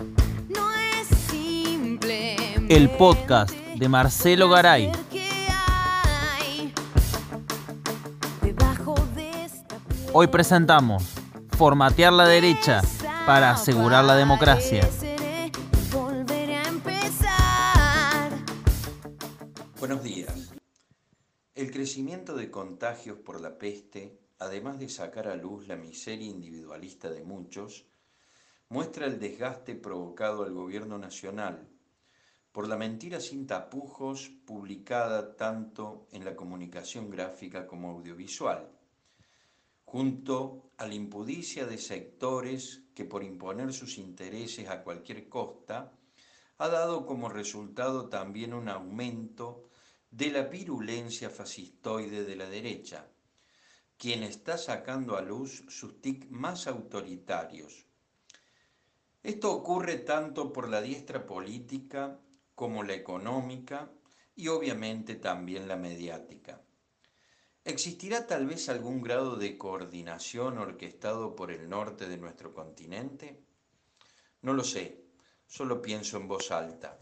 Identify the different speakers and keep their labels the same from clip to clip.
Speaker 1: No es simple.
Speaker 2: El podcast de Marcelo Garay. Hoy presentamos Formatear la derecha para asegurar la democracia.
Speaker 3: Buenos días. El crecimiento de contagios por la peste, además de sacar a luz la miseria individualista de muchos, muestra el desgaste provocado al gobierno nacional por la mentira sin tapujos publicada tanto en la comunicación gráfica como audiovisual, junto a la impudicia de sectores que por imponer sus intereses a cualquier costa ha dado como resultado también un aumento de la virulencia fascistoide de la derecha, quien está sacando a luz sus tic más autoritarios. Esto ocurre tanto por la diestra política como la económica y obviamente también la mediática. ¿Existirá tal vez algún grado de coordinación orquestado por el norte de nuestro continente? No lo sé, solo pienso en voz alta.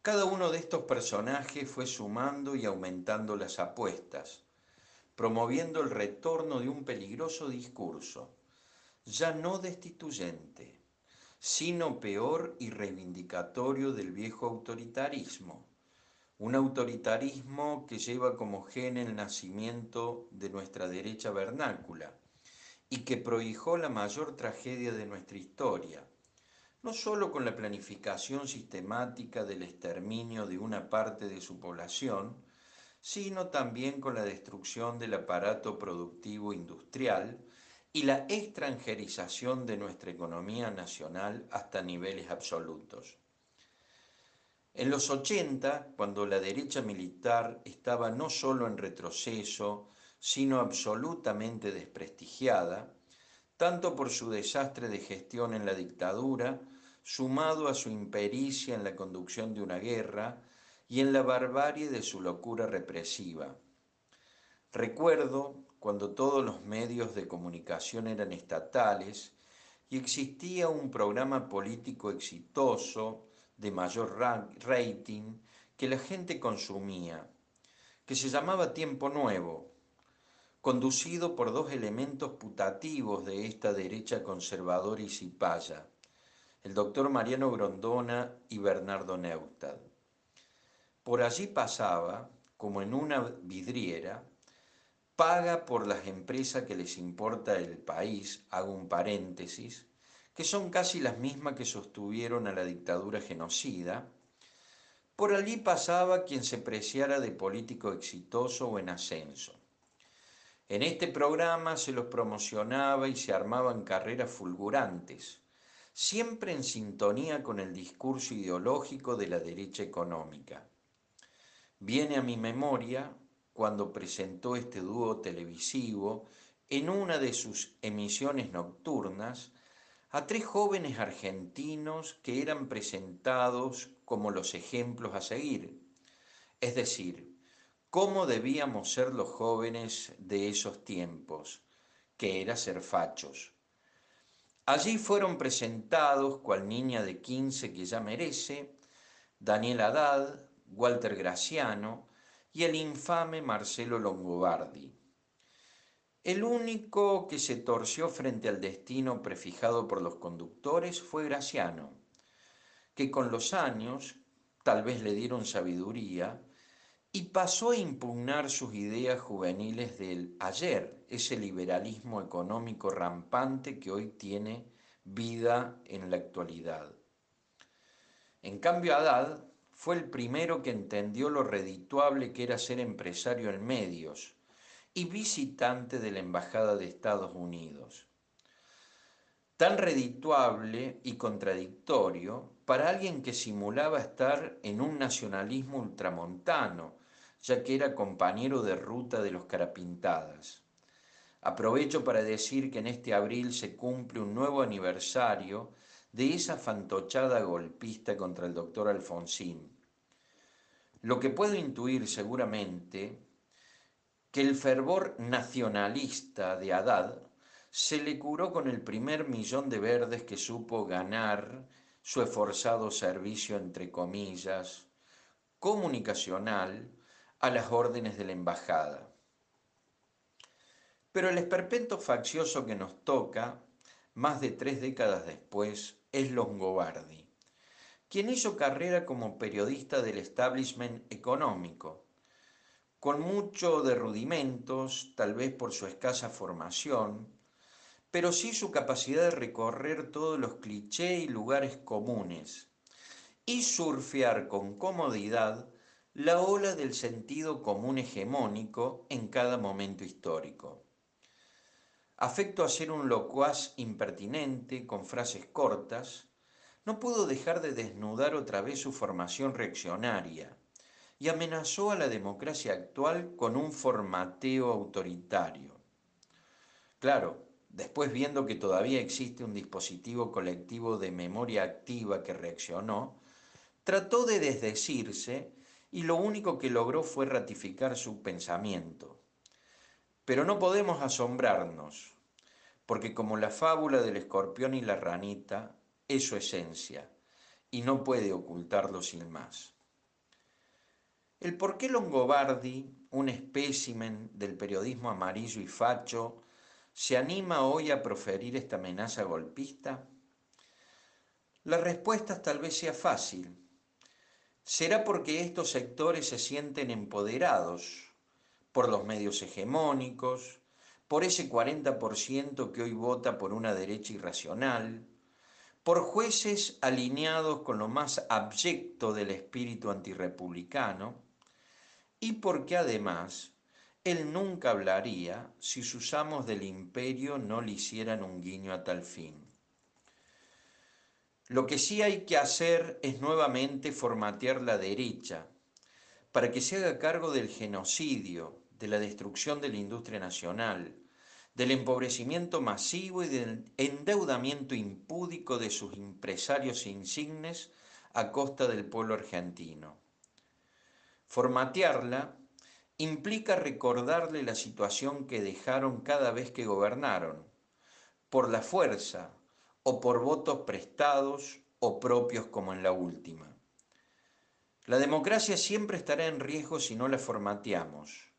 Speaker 3: Cada uno de estos personajes fue sumando y aumentando las apuestas, promoviendo el retorno de un peligroso discurso, ya no destituyente, sino peor y reivindicatorio del viejo autoritarismo, un autoritarismo que lleva como gen el nacimiento de nuestra derecha vernácula y que prohijó la mayor tragedia de nuestra historia, no solo con la planificación sistemática del exterminio de una parte de su población, sino también con la destrucción del aparato productivo industrial y la extranjerización de nuestra economía nacional hasta niveles absolutos. En los 80, cuando la derecha militar estaba no solo en retroceso, sino absolutamente desprestigiada, tanto por su desastre de gestión en la dictadura, sumado a su impericia en la conducción de una guerra y en la barbarie de su locura represiva. Recuerdo cuando todos los medios de comunicación eran estatales y existía un programa político exitoso de mayor rating que la gente consumía, que se llamaba Tiempo Nuevo, conducido por dos elementos putativos de esta derecha conservadora y cipaya, el doctor Mariano Grondona y Bernardo Neustad. Por allí pasaba, como en una vidriera, paga por las empresas que les importa el país, hago un paréntesis, que son casi las mismas que sostuvieron a la dictadura genocida, por allí pasaba quien se preciara de político exitoso o en ascenso. En este programa se los promocionaba y se armaban carreras fulgurantes, siempre en sintonía con el discurso ideológico de la derecha económica. Viene a mi memoria cuando presentó este dúo televisivo en una de sus emisiones nocturnas a tres jóvenes argentinos que eran presentados como los ejemplos a seguir, es decir, cómo debíamos ser los jóvenes de esos tiempos, que era ser fachos. Allí fueron presentados, cual niña de 15 que ya merece, Daniel Haddad, Walter Graciano y el infame Marcelo Longobardi. El único que se torció frente al destino prefijado por los conductores fue Graciano, que con los años tal vez le dieron sabiduría y pasó a impugnar sus ideas juveniles del ayer, ese liberalismo económico rampante que hoy tiene vida en la actualidad. En cambio, Haddad fue el primero que entendió lo redituable que era ser empresario en medios y visitante de la Embajada de Estados Unidos. Tan redituable y contradictorio para alguien que simulaba estar en un nacionalismo ultramontano, ya que era compañero de ruta de los Carapintadas. Aprovecho para decir que en este abril se cumple un nuevo aniversario de esa fantochada golpista contra el doctor Alfonsín. Lo que puedo intuir seguramente que el fervor nacionalista de Haddad se le curó con el primer millón de verdes que supo ganar su esforzado servicio, entre comillas, comunicacional a las órdenes de la embajada. Pero el esperpento faccioso que nos toca, más de tres décadas después, es Longobardi, quien hizo carrera como periodista del establishment económico, con mucho de rudimentos, tal vez por su escasa formación, pero sí su capacidad de recorrer todos los clichés y lugares comunes y surfear con comodidad la ola del sentido común hegemónico en cada momento histórico. Afecto a ser un locuaz impertinente con frases cortas, no pudo dejar de desnudar otra vez su formación reaccionaria y amenazó a la democracia actual con un formateo autoritario. Claro, después viendo que todavía existe un dispositivo colectivo de memoria activa que reaccionó, trató de desdecirse y lo único que logró fue ratificar su pensamiento. Pero no podemos asombrarnos, porque como la fábula del escorpión y la ranita, es su esencia, y no puede ocultarlo sin más. El por qué Longobardi, un espécimen del periodismo amarillo y facho, se anima hoy a proferir esta amenaza golpista? La respuesta tal vez sea fácil. ¿Será porque estos sectores se sienten empoderados por los medios hegemónicos, por ese 40% que hoy vota por una derecha irracional, por jueces alineados con lo más abyecto del espíritu antirrepublicano, y porque además él nunca hablaría si sus amos del imperio no le hicieran un guiño a tal fin. Lo que sí hay que hacer es nuevamente formatear la derecha para que se haga cargo del genocidio, de la destrucción de la industria nacional, del empobrecimiento masivo y del endeudamiento impúdico de sus empresarios insignes a costa del pueblo argentino. Formatearla implica recordarle la situación que dejaron cada vez que gobernaron, por la fuerza o por votos prestados o propios como en la última. La democracia siempre estará en riesgo si no la formateamos,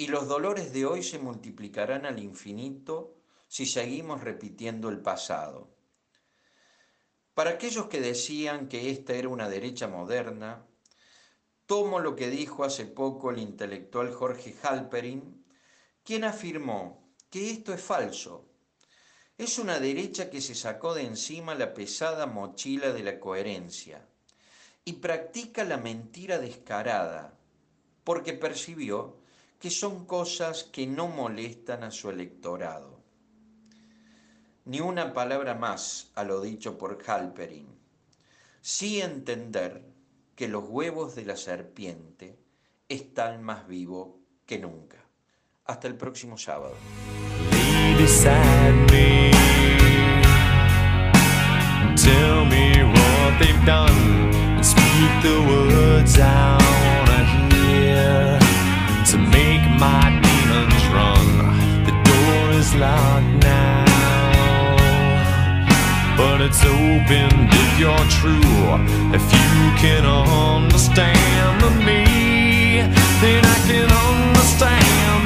Speaker 3: y los dolores de hoy se multiplicarán al infinito si seguimos repitiendo el pasado. Para aquellos que decían que esta era una derecha moderna, tomo lo que dijo hace poco el intelectual Jorge Halperin, quien afirmó que esto es falso. Es una derecha que se sacó de encima la pesada mochila de la coherencia y practica la mentira descarada, porque percibió que son cosas que no molestan a su electorado. Ni una palabra más a lo dicho por Halperin. Sí entender que los huevos de la serpiente están más vivos que nunca. Hasta el próximo sábado.
Speaker 4: But it's open if you're true. If you can understand me, then I can understand